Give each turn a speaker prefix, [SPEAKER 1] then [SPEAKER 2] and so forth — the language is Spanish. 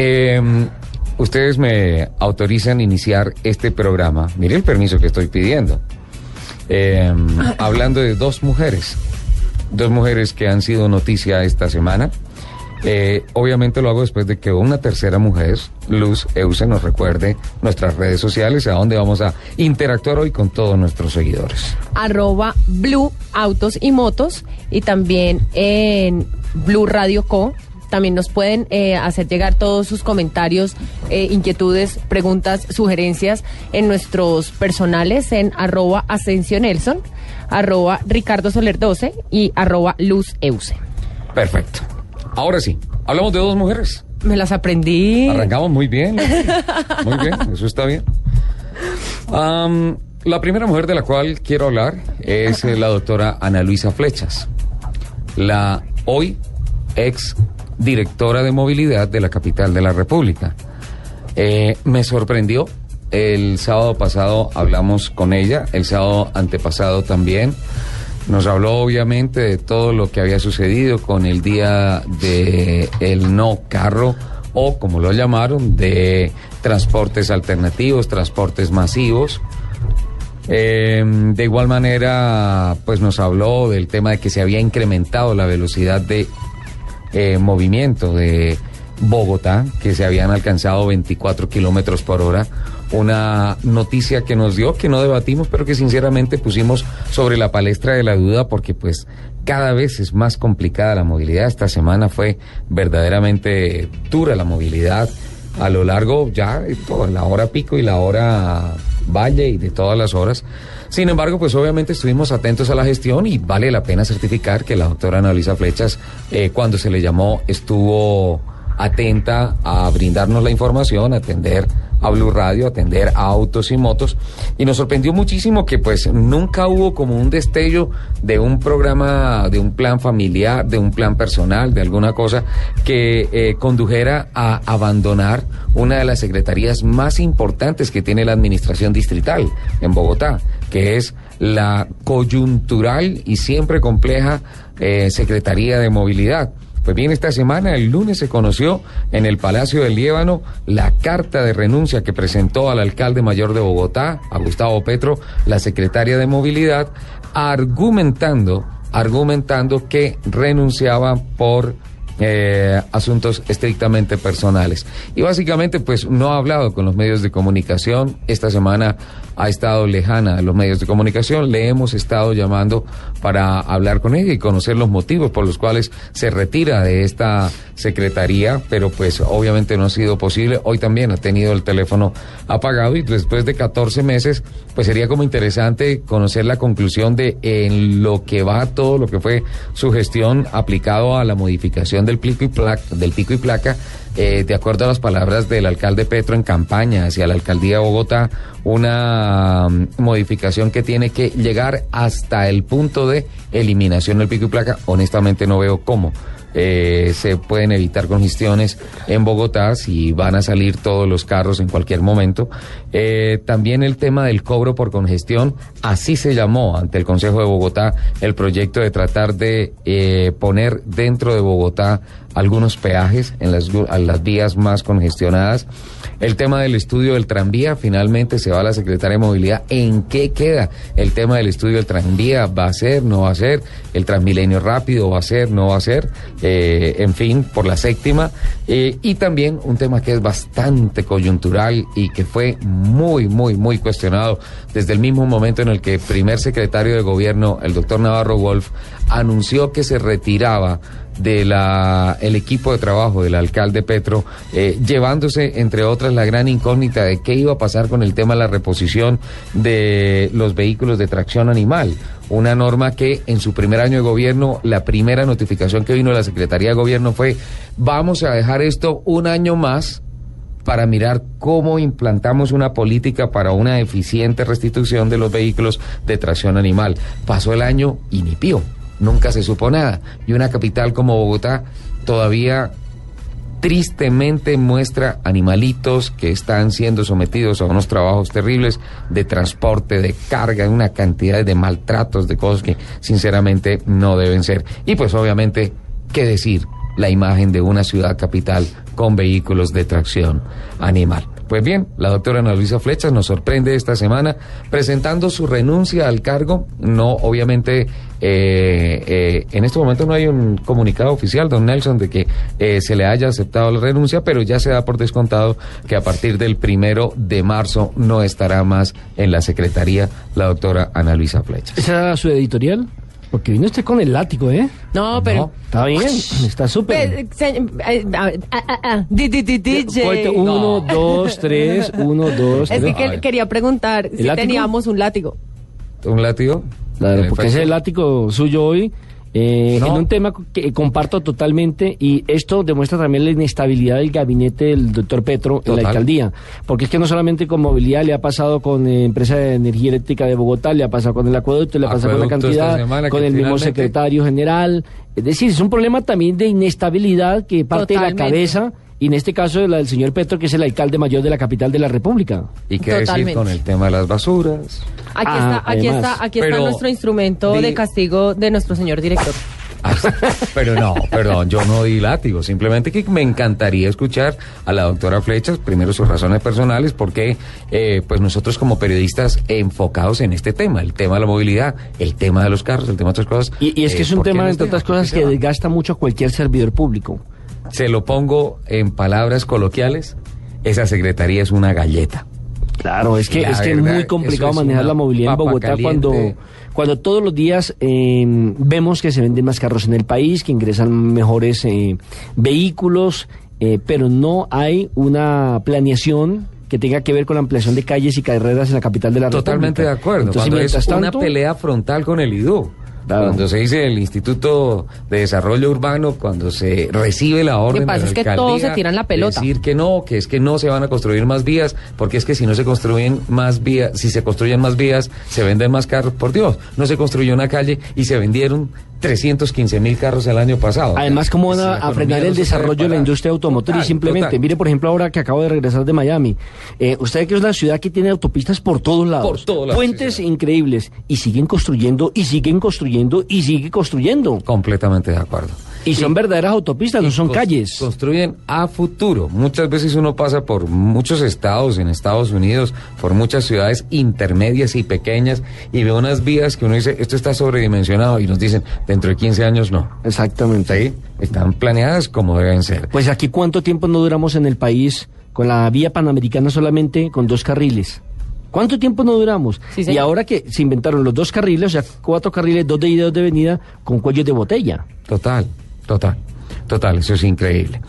[SPEAKER 1] Eh, ustedes me autorizan iniciar este programa. Mire el permiso que estoy pidiendo. Eh, hablando de dos mujeres. Dos mujeres que han sido noticia esta semana. Eh, obviamente lo hago después de que una tercera mujer, Luz Euse, nos recuerde nuestras redes sociales, a donde vamos a interactuar hoy con todos nuestros seguidores.
[SPEAKER 2] arroba Blue Autos y Motos y también en Blue Radio Co. También nos pueden eh, hacer llegar todos sus comentarios, eh, inquietudes, preguntas, sugerencias en nuestros personales en arroba Asensio Nelson, arroba Ricardo Soler 12 y arroba Luz Euse.
[SPEAKER 1] Perfecto. Ahora sí, hablamos de dos mujeres.
[SPEAKER 2] Me las aprendí.
[SPEAKER 1] Arrancamos muy bien. Muy bien, eso está bien. La primera mujer de la cual quiero hablar es eh, la doctora Ana Luisa Flechas, la hoy ex directora de movilidad de la capital de la República. Eh, me sorprendió. El sábado pasado hablamos con ella, el sábado antepasado también. Nos habló obviamente de todo lo que había sucedido con el día de el no carro o como lo llamaron de transportes alternativos, transportes masivos. Eh, de igual manera, pues nos habló del tema de que se había incrementado la velocidad de eh, movimiento de Bogotá, que se habían alcanzado 24 kilómetros por hora. Una noticia que nos dio, que no debatimos, pero que sinceramente pusimos sobre la palestra de la duda, porque pues cada vez es más complicada la movilidad. Esta semana fue verdaderamente dura la movilidad a lo largo ya de toda la hora pico y la hora valle y de todas las horas. Sin embargo, pues obviamente estuvimos atentos a la gestión y vale la pena certificar que la doctora Ana Flechas, eh, cuando se le llamó, estuvo atenta a brindarnos la información, a atender a Blue Radio, atender a autos y motos. Y nos sorprendió muchísimo que pues nunca hubo como un destello de un programa, de un plan familiar, de un plan personal, de alguna cosa que eh, condujera a abandonar una de las secretarías más importantes que tiene la administración distrital en Bogotá, que es la coyuntural y siempre compleja eh, Secretaría de Movilidad. Pues bien, esta semana, el lunes, se conoció en el Palacio del Líbano la carta de renuncia que presentó al alcalde mayor de Bogotá, a Gustavo Petro, la secretaria de Movilidad, argumentando, argumentando que renunciaba por eh, asuntos estrictamente personales. Y básicamente, pues no ha hablado con los medios de comunicación. Esta semana ha estado lejana a los medios de comunicación. Le hemos estado llamando para hablar con ella y conocer los motivos por los cuales se retira de esta secretaría, pero pues obviamente no ha sido posible. Hoy también ha tenido el teléfono apagado y después de 14 meses, pues sería como interesante conocer la conclusión de en lo que va todo lo que fue su gestión aplicado a la modificación del pico y placa, del pico y placa eh, de acuerdo a las palabras del alcalde Petro en campaña hacia la alcaldía de Bogotá, una mm, modificación que tiene que llegar hasta el punto eliminación del pico y placa. Honestamente no veo cómo. eh, se pueden evitar congestiones en Bogotá si van a salir todos los carros en cualquier momento. Eh, también el tema del cobro por congestión, así se llamó ante el Consejo de Bogotá el proyecto de tratar de eh, poner dentro de Bogotá algunos peajes en las, a las vías más congestionadas. El tema del estudio del tranvía, finalmente se va a la Secretaría de Movilidad. ¿En qué queda el tema del estudio del tranvía? ¿Va a ser, no va a ser? ¿El Transmilenio rápido va a ser, no va a ser? Eh, en fin, por la séptima. Eh, y también un tema que es bastante coyuntural y que fue muy, muy, muy cuestionado desde el mismo momento en el que el primer secretario de gobierno, el doctor Navarro Wolf, anunció que se retiraba de la el equipo de trabajo del alcalde Petro, eh, llevándose entre otras la gran incógnita de qué iba a pasar con el tema de la reposición de los vehículos de tracción animal. Una norma que en su primer año de gobierno, la primera notificación que vino de la Secretaría de Gobierno fue vamos a dejar esto un año más para mirar cómo implantamos una política para una eficiente restitución de los vehículos de tracción animal. Pasó el año y ni pío, nunca se supo nada. Y una capital como Bogotá todavía tristemente muestra animalitos que están siendo sometidos a unos trabajos terribles de transporte, de carga, una cantidad de maltratos, de cosas que sinceramente no deben ser. Y pues obviamente, ¿qué decir? La imagen de una ciudad capital con vehículos de tracción animal. Pues bien, la doctora Ana Luisa Flechas nos sorprende esta semana presentando su renuncia al cargo. No, obviamente, eh, eh, en este momento no hay un comunicado oficial, don Nelson, de que eh, se le haya aceptado la renuncia, pero ya se da por descontado que a partir del primero de marzo no estará más en la Secretaría la doctora Ana Luisa Flechas.
[SPEAKER 3] ¿Esa su editorial? Porque vino usted con el látigo, ¿eh?
[SPEAKER 2] No, pero...
[SPEAKER 3] Está bien, está súper.
[SPEAKER 2] Pues, ah, ah, ah, DJ.
[SPEAKER 3] Uno, dos, tres, uno, dos,
[SPEAKER 2] Es
[SPEAKER 3] tres.
[SPEAKER 2] que que- quería preguntar si
[SPEAKER 3] látigo?
[SPEAKER 2] teníamos un látigo.
[SPEAKER 1] ¿Un látigo?
[SPEAKER 3] Claro, porque ese es látigo suyo hoy. Eh,
[SPEAKER 1] No.
[SPEAKER 3] En un tema que comparto totalmente y esto demuestra también la inestabilidad del gabinete del doctor Petro en
[SPEAKER 1] Total.
[SPEAKER 3] la alcaldía. Porque es que no solamente con movilidad le ha pasado con eh, empresa de energía eléctrica de Bogotá, le ha pasado con el acueducto, le ha pasado con la cantidad,
[SPEAKER 1] semana
[SPEAKER 3] con el mismo secretario general. Es decir, es un problema también de inestabilidad que parte de la cabeza y en este caso la del señor Petro, que es el alcalde mayor de la capital de la República.
[SPEAKER 1] ¿Y qué decir con el tema de las basuras?
[SPEAKER 2] Aquí
[SPEAKER 3] Ah,
[SPEAKER 2] está, aquí
[SPEAKER 3] además.
[SPEAKER 2] está, aquí está nuestro instrumento de castigo de nuestro señor director.
[SPEAKER 1] Ah, Pero no, perdón, yo no di látigo. Simplemente que me encantaría escuchar a la doctora Flechas, primero sus razones personales, porque eh, pues nosotros como periodistas enfocados en este tema, el tema de la movilidad, el tema de los carros, el tema de otras cosas.
[SPEAKER 3] Y, y es que
[SPEAKER 1] eh,
[SPEAKER 3] es un
[SPEAKER 1] ¿por qué
[SPEAKER 3] tema, entre
[SPEAKER 1] deja?
[SPEAKER 3] otras
[SPEAKER 1] ¿Por qué
[SPEAKER 3] cosas, que desgasta mucho a cualquier servidor público.
[SPEAKER 1] Se lo pongo en palabras coloquiales, esa secretaría es una galleta.
[SPEAKER 3] Claro, es que
[SPEAKER 1] La
[SPEAKER 3] es que es muy complicado
[SPEAKER 1] es
[SPEAKER 3] manejar la movilidad en Bogotá
[SPEAKER 1] caliente.
[SPEAKER 3] cuando cuando todos los días eh, vemos que se venden más carros en el país, que ingresan mejores eh, vehículos, eh, pero no hay una planeación que tenga que ver con la ampliación de calles y carreras en la capital de la
[SPEAKER 1] Totalmente de
[SPEAKER 3] República.
[SPEAKER 1] acuerdo.
[SPEAKER 3] Entonces,
[SPEAKER 1] Cuando es una pelea frontal con el IDU. Cuando se dice el Instituto de Desarrollo Urbano, cuando se recibe la orden
[SPEAKER 2] pasa
[SPEAKER 1] de la
[SPEAKER 2] es que todos se tiran la pelota.
[SPEAKER 1] Decir que no, que es que no se van a construir más vías, porque es que si no se construyen más vías, si se construyen más vías, se venden más carros. Por Dios, no se construyó una calle y se vendieron 315 mil carros el año pasado.
[SPEAKER 3] Además, ¿cómo van a, frenar el desarrollo de la industria automotriz?
[SPEAKER 1] Total,
[SPEAKER 3] simplemente,
[SPEAKER 1] total.
[SPEAKER 3] mire, por ejemplo, ahora que acabo de regresar de Miami, eh, usted que es una ciudad que tiene autopistas por todos lados,
[SPEAKER 1] Por todos lados,
[SPEAKER 3] puentes
[SPEAKER 1] sí,
[SPEAKER 3] increíbles, y siguen construyendo, y siguen construyendo, y sigue construyendo.
[SPEAKER 1] Completamente de acuerdo.
[SPEAKER 3] Y son verdaderas autopistas, no son calles.
[SPEAKER 1] Construyen a futuro. Muchas veces uno pasa por muchos estados en Estados Unidos, por muchas ciudades intermedias y pequeñas, y ve unas vías que uno dice, esto está sobredimensionado, y nos dicen, dentro de 15 años no.
[SPEAKER 3] Exactamente.
[SPEAKER 1] Sí, están planeadas como deben ser.
[SPEAKER 3] Pues aquí cuánto tiempo no duramos en el país con la vía panamericana solamente con dos carriles. ¿Cuánto tiempo no duramos?
[SPEAKER 2] Sí,
[SPEAKER 3] y ahora que se inventaron los dos carriles, o sea, cuatro carriles, dos de ida y dos de venida, con cuellos de botella.
[SPEAKER 1] Total, total, total, eso es increíble.